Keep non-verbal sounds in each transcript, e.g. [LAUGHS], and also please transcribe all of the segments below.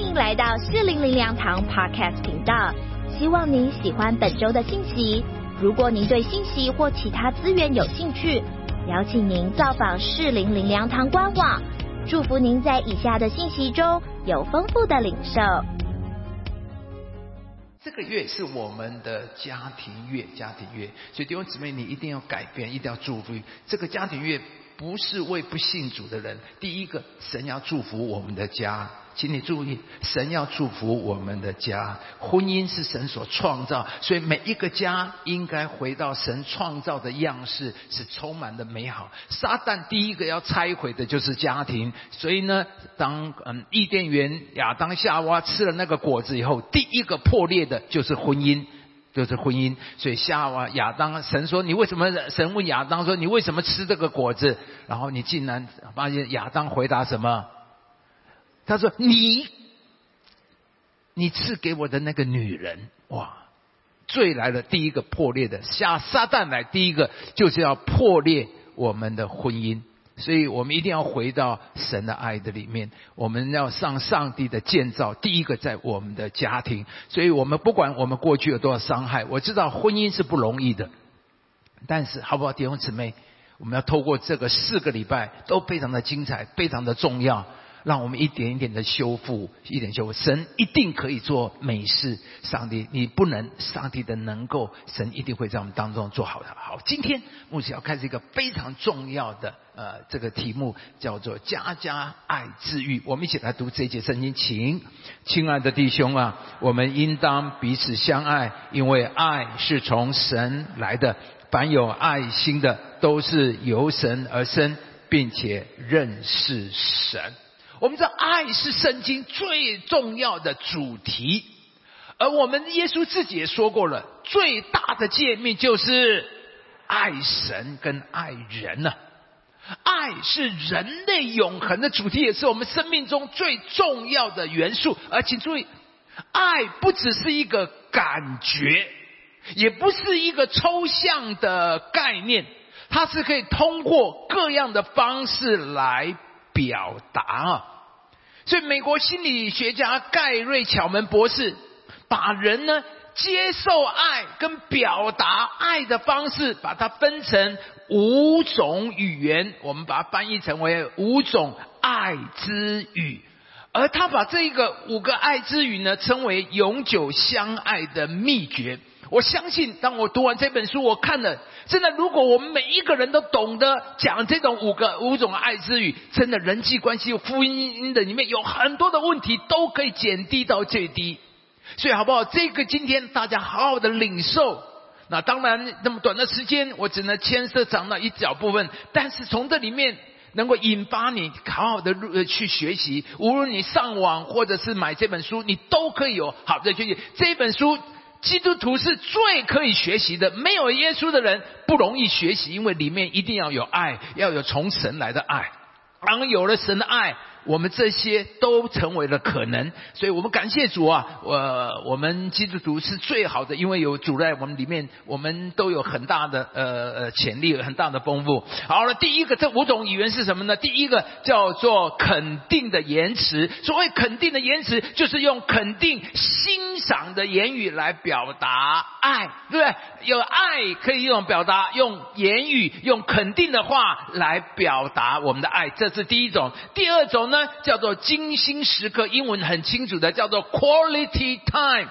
欢迎来到四零零粮堂 Podcast 频道，希望您喜欢本周的信息。如果您对信息或其他资源有兴趣，邀请您造访四零零粮堂官网。祝福您在以下的信息中有丰富的领受。这个月是我们的家庭月，家庭月，所以弟兄姊妹，你一定要改变，一定要祝福。这个家庭月不是为不信主的人，第一个，神要祝福我们的家。请你注意，神要祝福我们的家。婚姻是神所创造，所以每一个家应该回到神创造的样式，是充满的美好。撒旦第一个要拆毁的就是家庭，所以呢，当嗯伊甸园亚当夏娃吃了那个果子以后，第一个破裂的就是婚姻，就是婚姻。所以夏娃亚当，神说你为什么？神问亚当说你为什么吃这个果子？然后你竟然发现亚当回答什么？他说：“你，你赐给我的那个女人，哇，罪来了。第一个破裂的，下撒旦来，第一个就是要破裂我们的婚姻。所以我们一定要回到神的爱的里面，我们要上上帝的建造。第一个在我们的家庭。所以我们不管我们过去有多少伤害，我知道婚姻是不容易的。但是好不好，弟兄姊妹，我们要透过这个四个礼拜都非常的精彩，非常的重要。”让我们一点一点的修复，一点修复。神一定可以做美事，上帝你不能，上帝的能够，神一定会在我们当中做好的。好，今天牧师要开始一个非常重要的呃这个题目，叫做“家家爱治愈”。我们一起来读这节圣经，请亲爱的弟兄啊，我们应当彼此相爱，因为爱是从神来的。凡有爱心的，都是由神而生，并且认识神。我们知道爱是圣经最重要的主题，而我们耶稣自己也说过了，最大的诫命就是爱神跟爱人呢。爱是人类永恒的主题，也是我们生命中最重要的元素。而请注意，爱不只是一个感觉，也不是一个抽象的概念，它是可以通过各样的方式来。表达啊，所以美国心理学家盖瑞巧门博士把人呢接受爱跟表达爱的方式，把它分成五种语言，我们把它翻译成为五种爱之语，而他把这一个五个爱之语呢称为永久相爱的秘诀。我相信，当我读完这本书，我看了，真的，如果我们每一个人都懂得讲这种五个五种爱之语，真的人际关系、福音的里面有很多的问题都可以减低到最低。所以，好不好？这个今天大家好好的领受。那当然，那么短的时间，我只能牵涉讲到一小部分，但是从这里面能够引发你好好的去学习。无论你上网或者是买这本书，你都可以有好的学习这本书。基督徒是最可以学习的，没有耶稣的人不容易学习，因为里面一定要有爱，要有从神来的爱，当有了神的爱。我们这些都成为了可能，所以我们感谢主啊！我我们基督徒是最好的，因为有主在我们里面，我们都有很大的呃呃潜力，很大的丰富。好了，第一个这五种语言是什么呢？第一个叫做肯定的言辞。所谓肯定的言辞，就是用肯定、欣赏的言语来表达爱，对不对？有爱可以用表达，用言语、用肯定的话来表达我们的爱，这是第一种。第二种。呢，叫做精心时刻，英文很清楚的，叫做 quality time。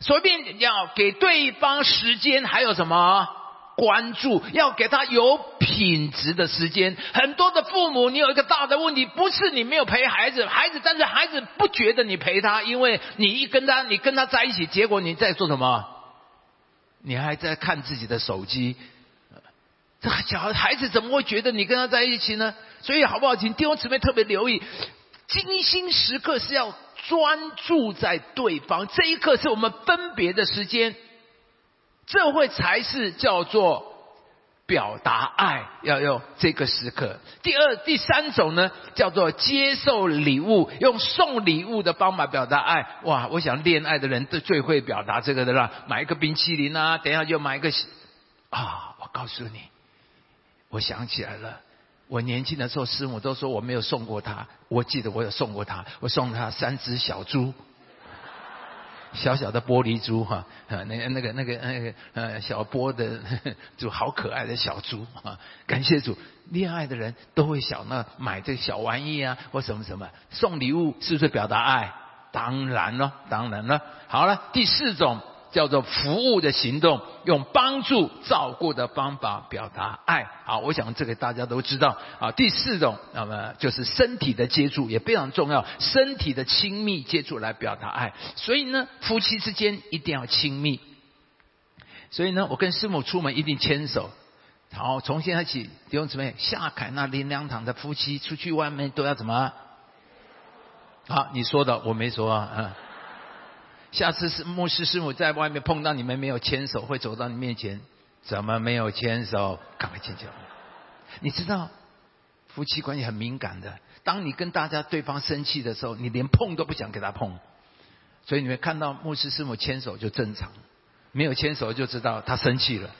随便要给对方时间，还有什么关注？要给他有品质的时间。很多的父母，你有一个大的问题，不是你没有陪孩子，孩子，但是孩子不觉得你陪他，因为你一跟他，你跟他在一起，结果你在做什么？你还在看自己的手机。这小孩子怎么会觉得你跟他在一起呢？所以好不好？请弟兄姊妹特别留意，精心时刻是要专注在对方，这一刻是我们分别的时间，这会才是叫做表达爱，要用这个时刻。第二、第三种呢，叫做接受礼物，用送礼物的方法表达爱。哇，我想恋爱的人都最会表达这个的啦，买一个冰淇淋啊，等一下就买一个啊，我告诉你。我想起来了，我年轻的时候，师母都说我没有送过他。我记得我有送过他，我送他三只小猪，小小的玻璃珠哈，那个那个那个那个呃小波的，[LAUGHS] 就好可爱的小猪啊！感谢主，恋爱的人都会想那买这小玩意啊，或什么什么送礼物，是不是表达爱？当然了，当然了。好了，第四种。叫做服务的行动，用帮助、照顾的方法表达爱。好，我想这个大家都知道啊。第四种，那么就是身体的接触也非常重要，身体的亲密接触来表达爱。所以呢，夫妻之间一定要亲密。所以呢，我跟师母出门一定牵手。好，从现在起，弟兄姊妹，夏凯那林良堂的夫妻出去外面都要怎么？好，你说的我没说啊。嗯。下次是牧师师母在外面碰到你们没有牵手，会走到你面前，怎么没有牵手？赶快牵手！你知道夫妻关系很敏感的，当你跟大家对方生气的时候，你连碰都不想给他碰，所以你们看到牧师师母牵手就正常，没有牵手就知道他生气了。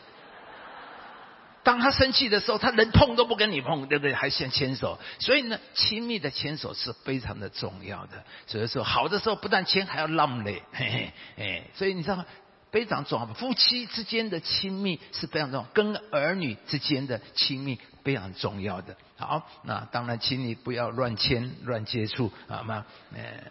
当他生气的时候，他连碰都不跟你碰，对不对？还先牵手，所以呢，亲密的牵手是非常的重要的。所以说，好的时候不但牵，还要浪嘞，嘿嘿，哎，所以你知道吗？非常重要。夫妻之间的亲密是非常重要，跟儿女之间的亲密非常重要的。好，那当然，请你不要乱牵、乱接触，好吗？哎，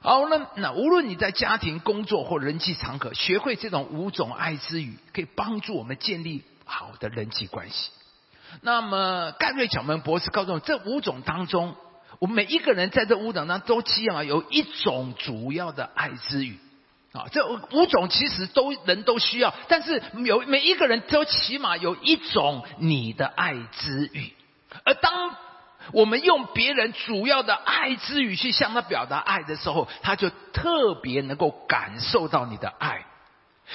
好了，那无论你在家庭、工作或人际场合，学会这种五种爱之语，可以帮助我们建立。好的人际关系。那么盖瑞角门博士告诉我，这五种当中，我们每一个人在这五种当中都起码有一种主要的爱之语。啊，这五种其实都人都需要，但是有每一个人都起码有一种你的爱之语。而当我们用别人主要的爱之语去向他表达爱的时候，他就特别能够感受到你的爱。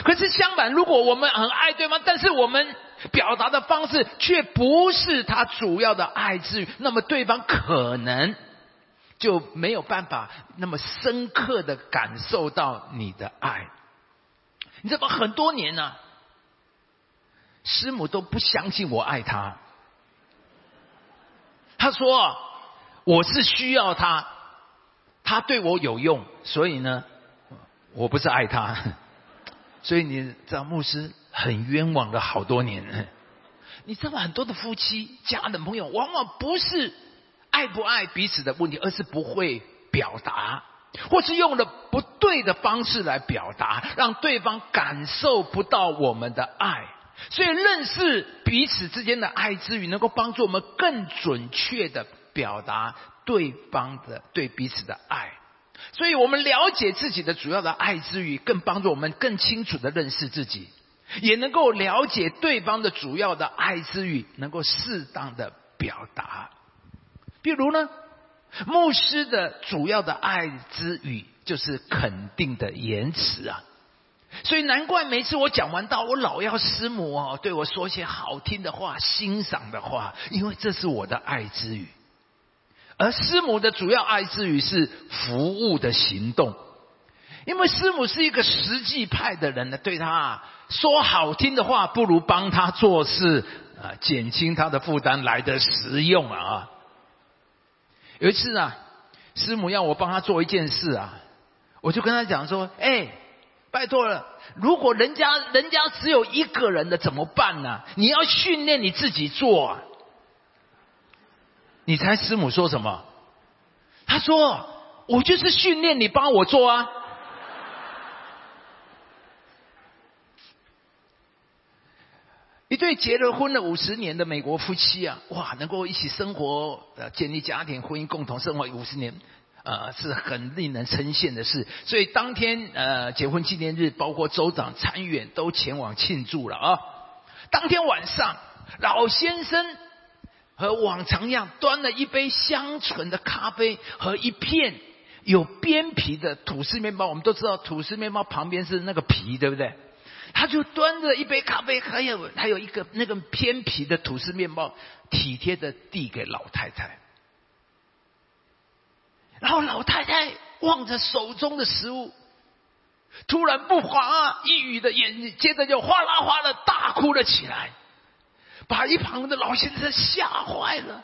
可是相反，如果我们很爱对方，但是我们表达的方式却不是他主要的爱之，那么对方可能就没有办法那么深刻的感受到你的爱。你知道吗？很多年呢，师母都不相信我爱他。他说我是需要他，他对我有用，所以呢，我不是爱他。所以你知道牧师很冤枉了好多年。你知道很多的夫妻、家人、朋友，往往不是爱不爱彼此的问题，而是不会表达，或是用了不对的方式来表达，让对方感受不到我们的爱。所以认识彼此之间的爱之语，能够帮助我们更准确的表达对方的对彼此的爱。所以我们了解自己的主要的爱之语，更帮助我们更清楚的认识自己，也能够了解对方的主要的爱之语，能够适当的表达。比如呢，牧师的主要的爱之语就是肯定的言辞啊，所以难怪每次我讲完道，我老要师母哦对我说些好听的话、欣赏的话，因为这是我的爱之语。而师母的主要爱之语是服务的行动，因为师母是一个实际派的人呢，对他说好听的话，不如帮他做事啊，减轻他的负担来的实用啊。有一次啊，师母要我帮他做一件事啊，我就跟他讲说：“哎，拜托了，如果人家人家只有一个人的怎么办呢？你要训练你自己做。”你猜师母说什么？他说：“我就是训练你帮我做啊。”一对结了婚了五十年的美国夫妻啊，哇，能够一起生活、建立家庭、婚姻共同生活五十年，呃，是很令人称羡的事。所以当天呃结婚纪念日，包括州长、参议员都前往庆祝了啊。当天晚上，老先生。和往常一样，端了一杯香醇的咖啡和一片有边皮的吐司面包。我们都知道，吐司面包旁边是那个皮，对不对？他就端着一杯咖啡，还有还有一个那个偏皮的吐司面包，体贴的递给老太太。然后老太太望着手中的食物，突然不话一语的眼，接着就哗啦哗啦大哭了起来。把一旁的老先生吓坏了。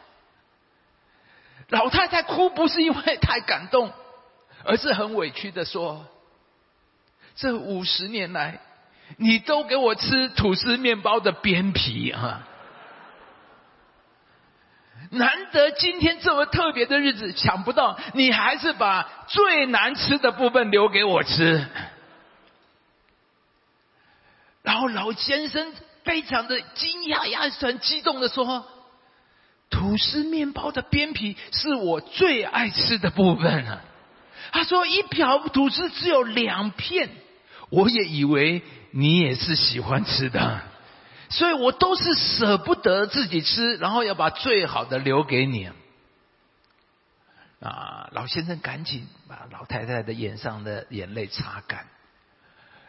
老太太哭不是因为太感动，而是很委屈的说：“这五十年来，你都给我吃吐司面包的边皮啊！难得今天这么特别的日子，想不到你还是把最难吃的部分留给我吃。”然后老先生非常的惊讶呀，很激动的说：“吐司面包的边皮是我最爱吃的部分啊！”他说：“一瓢吐司只有两片，我也以为你也是喜欢吃的，所以我都是舍不得自己吃，然后要把最好的留给你。”啊，老先生赶紧把老太太的眼上的眼泪擦干，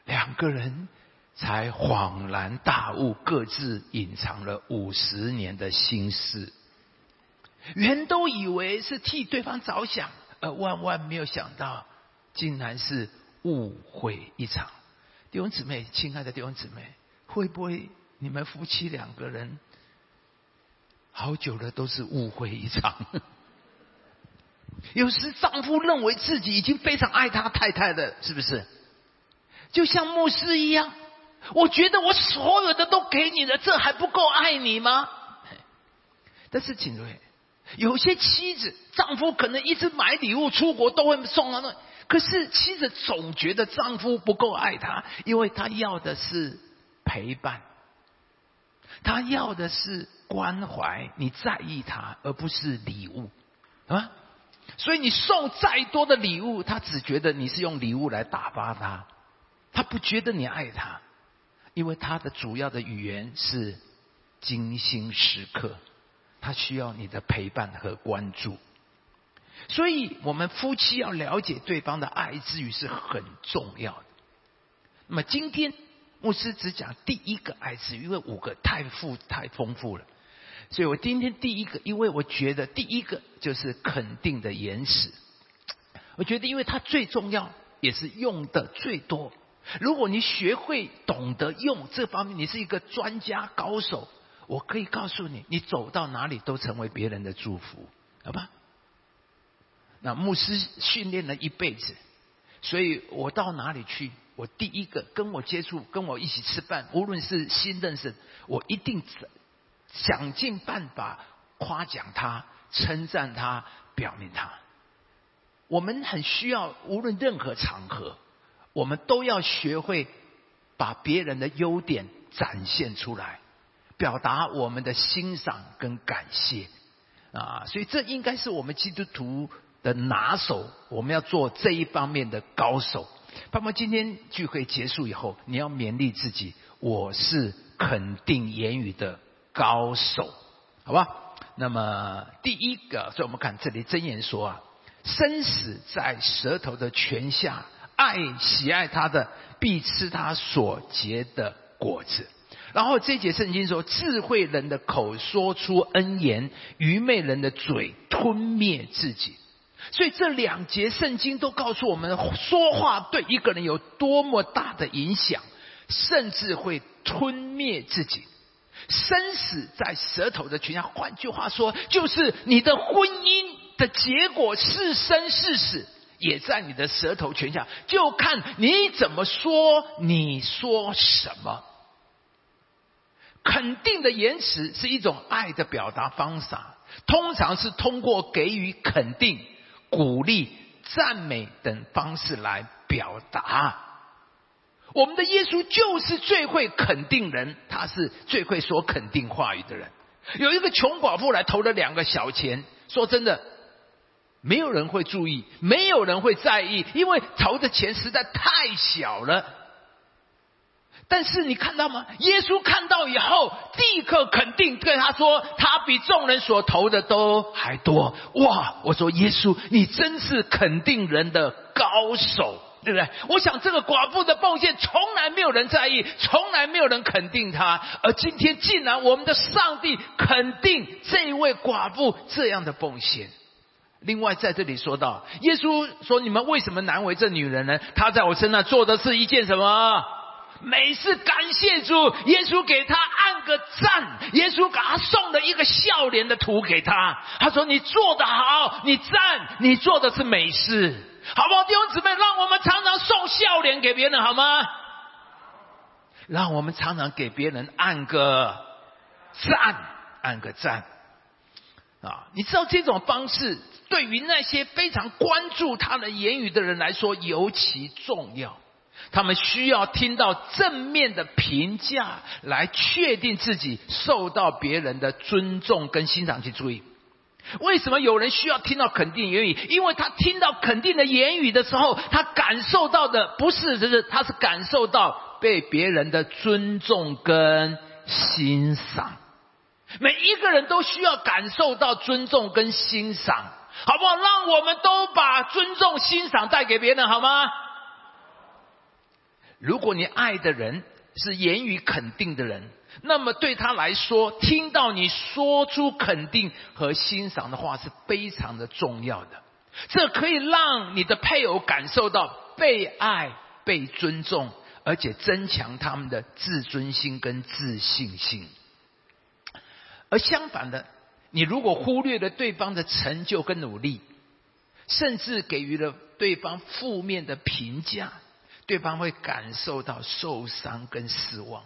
两个人。才恍然大悟，各自隐藏了五十年的心事。原都以为是替对方着想，而万万没有想到，竟然是误会一场。弟兄姊妹，亲爱的弟兄姊妹，会不会你们夫妻两个人好久了都是误会一场？[LAUGHS] 有时丈夫认为自己已经非常爱他太太的，是不是？就像牧师一样。我觉得我所有的都给你了，这还不够爱你吗？但是请注意，有些妻子丈夫可能一直买礼物出国都会送啊，那可是妻子总觉得丈夫不够爱她，因为她要的是陪伴，她要的是关怀，你在意她，而不是礼物啊。所以你送再多的礼物，他只觉得你是用礼物来打发他，他不觉得你爱他。因为他的主要的语言是精心时刻，他需要你的陪伴和关注，所以我们夫妻要了解对方的爱之语是很重要的。那么今天牧师只讲第一个爱之语，因为五个太富太丰富了，所以我今天第一个，因为我觉得第一个就是肯定的言辞，我觉得因为它最重要，也是用的最多。如果你学会懂得用这方面，你是一个专家高手，我可以告诉你，你走到哪里都成为别人的祝福，好吧？那牧师训练了一辈子，所以我到哪里去，我第一个跟我接触、跟我一起吃饭，无论是新认识，我一定想尽办法夸奖他、称赞他、表明他。我们很需要，无论任何场合。我们都要学会把别人的优点展现出来，表达我们的欣赏跟感谢啊！所以这应该是我们基督徒的拿手，我们要做这一方面的高手。爸爸，今天聚会结束以后，你要勉励自己，我是肯定言语的高手，好吧？那么第一个，所以我们看这里真言说啊，生死在舌头的泉下。爱喜爱他的，必吃他所结的果子。然后这节圣经说，智慧人的口说出恩言，愚昧人的嘴吞灭自己。所以这两节圣经都告诉我们，说话对一个人有多么大的影响，甚至会吞灭自己。生死在舌头的泉下。换句话说，就是你的婚姻的结果是生是死。也在你的舌头泉下，就看你怎么说，你说什么。肯定的言辞是一种爱的表达方法，通常是通过给予肯定、鼓励、赞美等方式来表达。我们的耶稣就是最会肯定人，他是最会说肯定话语的人。有一个穷寡妇来投了两个小钱，说真的。没有人会注意，没有人会在意，因为投的钱实在太小了。但是你看到吗？耶稣看到以后，立刻肯定对他说：“他比众人所投的都还多。”哇！我说耶稣，你真是肯定人的高手，对不对？我想这个寡妇的奉献从来没有人在意，从来没有人肯定他，而今天竟然我们的上帝肯定这位寡妇这样的奉献。另外，在这里说到，耶稣说：“你们为什么难为这女人呢？她在我身上做的是一件什么？每次感谢主，耶稣给她按个赞，耶稣给她送了一个笑脸的图给她。他说：“你做得好，你赞，你做的是美事，好不好？”弟兄姊妹，让我们常常送笑脸给别人，好吗？让我们常常给别人按个赞，按个赞。啊，你知道这种方式对于那些非常关注他的言语的人来说尤其重要。他们需要听到正面的评价，来确定自己受到别人的尊重跟欣赏。去注意，为什么有人需要听到肯定言语？因为他听到肯定的言语的时候，他感受到的不是，就是他是感受到被别人的尊重跟欣赏。每一个人都需要感受到尊重跟欣赏，好不好？让我们都把尊重、欣赏带给别人，好吗？如果你爱的人是言语肯定的人，那么对他来说，听到你说出肯定和欣赏的话是非常的重要的。这可以让你的配偶感受到被爱、被尊重，而且增强他们的自尊心跟自信心。而相反的，你如果忽略了对方的成就跟努力，甚至给予了对方负面的评价，对方会感受到受伤跟失望，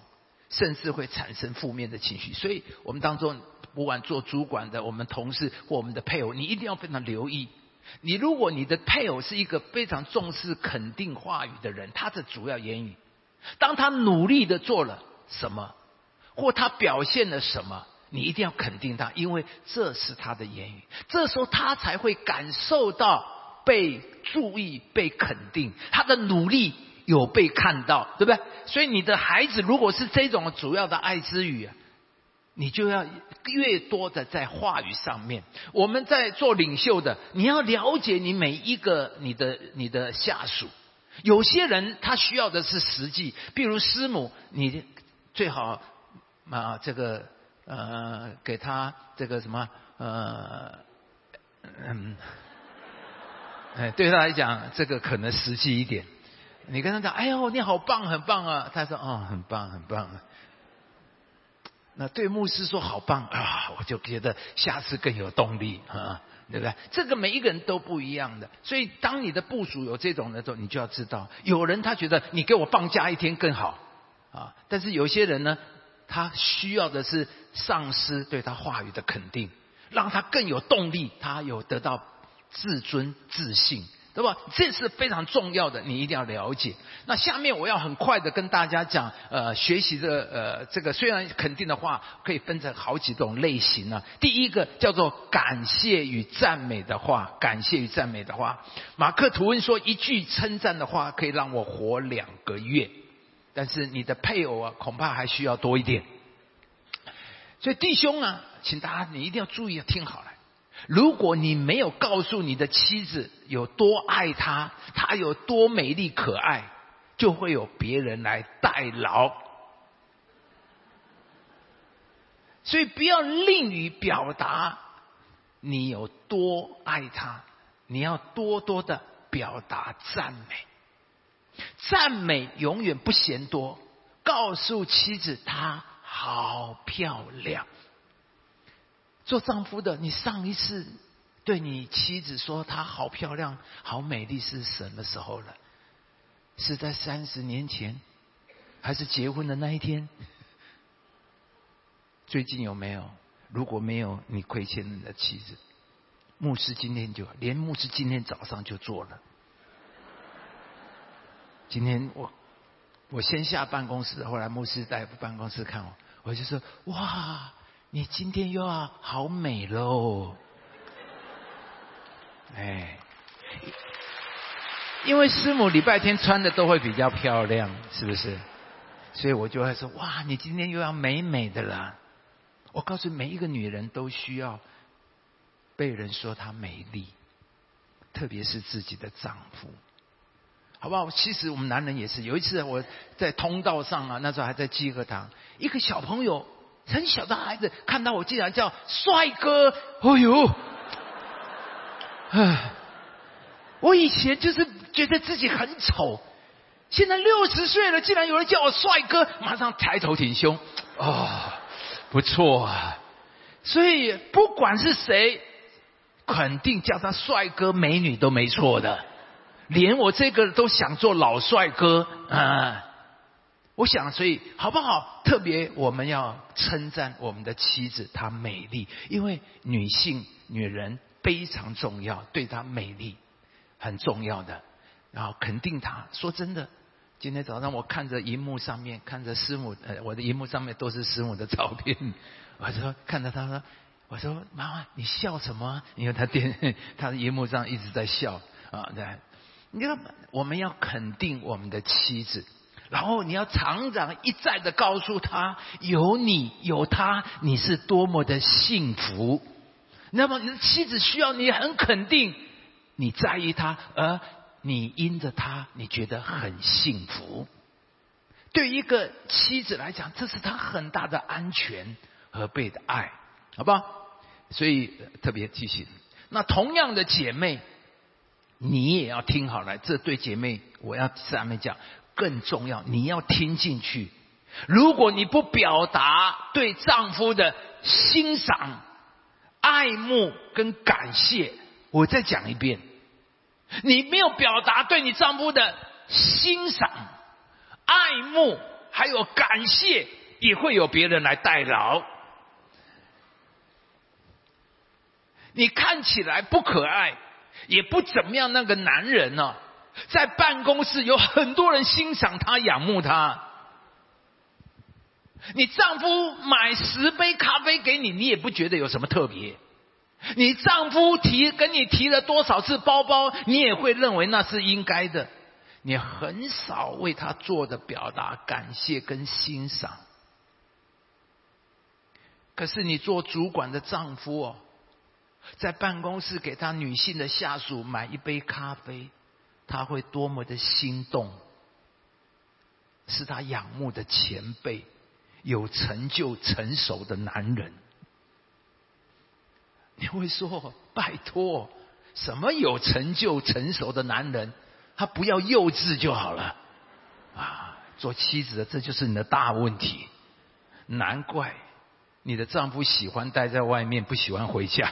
甚至会产生负面的情绪。所以，我们当中不管做主管的，我们同事或我们的配偶，你一定要非常留意。你如果你的配偶是一个非常重视肯定话语的人，他的主要言语，当他努力的做了什么，或他表现了什么。你一定要肯定他，因为这是他的言语，这时候他才会感受到被注意、被肯定，他的努力有被看到，对不对？所以你的孩子如果是这种主要的爱之语，你就要越多的在话语上面。我们在做领袖的，你要了解你每一个你的你的下属，有些人他需要的是实际，比如师母，你最好啊这个。呃，给他这个什么呃，嗯，哎，对他来讲，这个可能实际一点。你跟他讲，哎呦，你好棒，很棒啊！他说，哦，很棒，很棒。那对牧师说好棒啊，我就觉得下次更有动力啊，对不对？这个每一个人都不一样的，所以当你的部署有这种的时候，你就要知道，有人他觉得你给我放假一天更好啊，但是有些人呢。他需要的是上司对他话语的肯定，让他更有动力，他有得到自尊自信，对吧？这是非常重要的，你一定要了解。那下面我要很快的跟大家讲，呃，学习的呃这个虽然肯定的话，可以分成好几种类型呢。第一个叫做感谢与赞美的话，感谢与赞美的话。马克吐温说，一句称赞的话可以让我活两个月。但是你的配偶啊，恐怕还需要多一点。所以弟兄啊，请大家你一定要注意，听好了。如果你没有告诉你的妻子有多爱她，她有多美丽可爱，就会有别人来代劳。所以不要吝于表达你有多爱她，你要多多的表达赞美。赞美永远不嫌多，告诉妻子她好漂亮。做丈夫的，你上一次对你妻子说她好漂亮、好美丽是什么时候了？是在三十年前，还是结婚的那一天？最近有没有？如果没有，你亏欠你的妻子。牧师今天就连牧师今天早上就做了。今天我我先下办公室，后来牧师在办公室看我，我就说：哇，你今天又要好美喽！[LAUGHS] 哎，因为师母礼拜天穿的都会比较漂亮，是不是？所以我就会说：哇，你今天又要美美的啦！我告诉每一个女人都需要被人说她美丽，特别是自己的丈夫。好不好？其实我们男人也是。有一次我在通道上啊，那时候还在集合堂，一个小朋友，很小的孩子，看到我竟然叫帅哥，哦呦！唉，我以前就是觉得自己很丑，现在六十岁了，竟然有人叫我帅哥，马上抬头挺胸，哦，不错啊。所以不管是谁，肯定叫他帅哥美女都没错的。连我这个都想做老帅哥啊！我想，所以好不好？特别我们要称赞我们的妻子，她美丽，因为女性、女人非常重要，对她美丽很重要的。然后肯定她。说真的，今天早上我看着荧幕上面，看着师母，呃，我的荧幕上面都是师母的照片。[LAUGHS] 我说看着她说，我说妈妈，你笑什么？因为她电，[LAUGHS] 她的荧幕上一直在笑啊，对。你看，我们要肯定我们的妻子，然后你要常常一再的告诉他，有你有他，你是多么的幸福。那么你的妻子需要你很肯定，你在意他，而你因着他，你觉得很幸福。对一个妻子来讲，这是他很大的安全和被的爱，好不好？所以特别提醒。那同样的姐妹。你也要听好了，这对姐妹，我要下面讲更重要，你要听进去。如果你不表达对丈夫的欣赏、爱慕跟感谢，我再讲一遍，你没有表达对你丈夫的欣赏、爱慕还有感谢，也会有别人来代劳。你看起来不可爱。也不怎么样，那个男人呢，在办公室有很多人欣赏他、仰慕他。你丈夫买十杯咖啡给你，你也不觉得有什么特别。你丈夫提跟你提了多少次包包，你也会认为那是应该的。你很少为他做的表达感谢跟欣赏。可是你做主管的丈夫哦。在办公室给他女性的下属买一杯咖啡，他会多么的心动。是他仰慕的前辈，有成就、成熟的男人。你会说：“拜托，什么有成就、成熟的男人？他不要幼稚就好了。”啊，做妻子的这就是你的大问题。难怪。你的丈夫喜欢待在外面，不喜欢回家。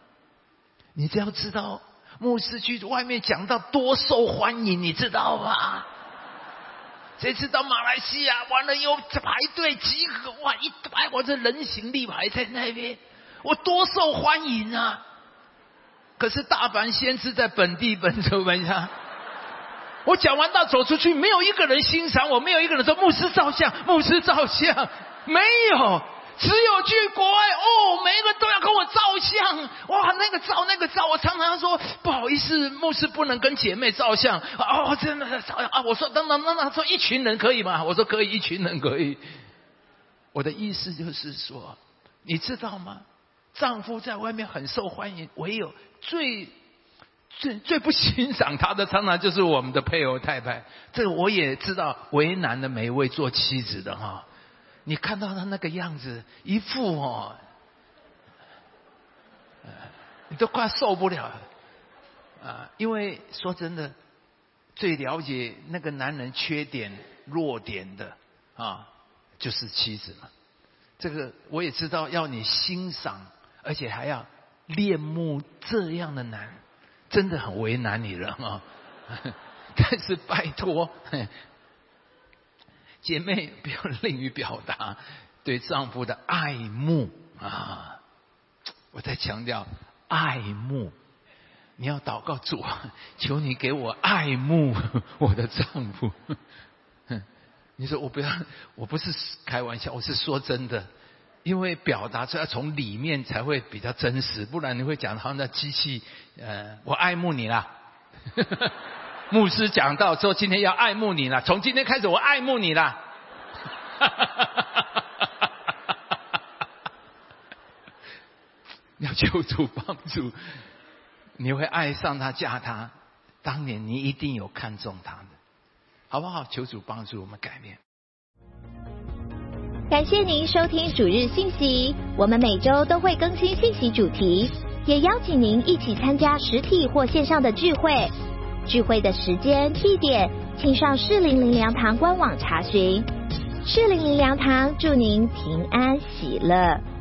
[LAUGHS] 你只要知道，牧师去外面讲到多受欢迎，你知道吗？这次到马来西亚，完了又排队集合，哇，一排我这人行立牌在那边，我多受欢迎啊！可是大凡先知在本地本州本乡，我讲完到走出去，没有一个人欣赏我，没有一个人说牧师照相，牧师照相，没有。只有去国外哦，每一个都要跟我照相，哇，那个照那个照，我常常说不好意思，牧师不能跟姐妹照相，哦，真的照啊，我说等等等等，说一群人可以吗？我说可以，一群人可以。我的意思就是说，你知道吗？丈夫在外面很受欢迎，唯有最最最不欣赏他的，常常就是我们的配偶太太。这我也知道，为难的每一位做妻子的哈。你看到他那个样子，一副哦，你都快受不了啊！因为说真的，最了解那个男人缺点、弱点的啊，就是妻子嘛。这个我也知道，要你欣赏，而且还要恋慕这样的男，真的很为难你了啊！[LAUGHS] 但是拜托。姐妹不要 [LAUGHS] 吝于表达对丈夫的爱慕啊！我在强调爱慕，你要祷告主，求你给我爱慕 [LAUGHS] 我的丈夫。你说我不要，我不是开玩笑，我是说真的，因为表达出来从里面才会比较真实，不然你会讲好像那机器，呃，我爱慕你啦。[LAUGHS] 牧师讲到说，今天要爱慕你了。从今天开始，我爱慕你了。[LAUGHS] 要求主帮助，你会爱上他，嫁他。当年你一定有看中他的，好不好？求主帮助我们改变。感谢您收听主日信息，我们每周都会更新信息主题，也邀请您一起参加实体或线上的聚会。聚会的时间、地点。请上适龄灵粮堂官网查询。适龄灵粮堂祝您平安喜乐。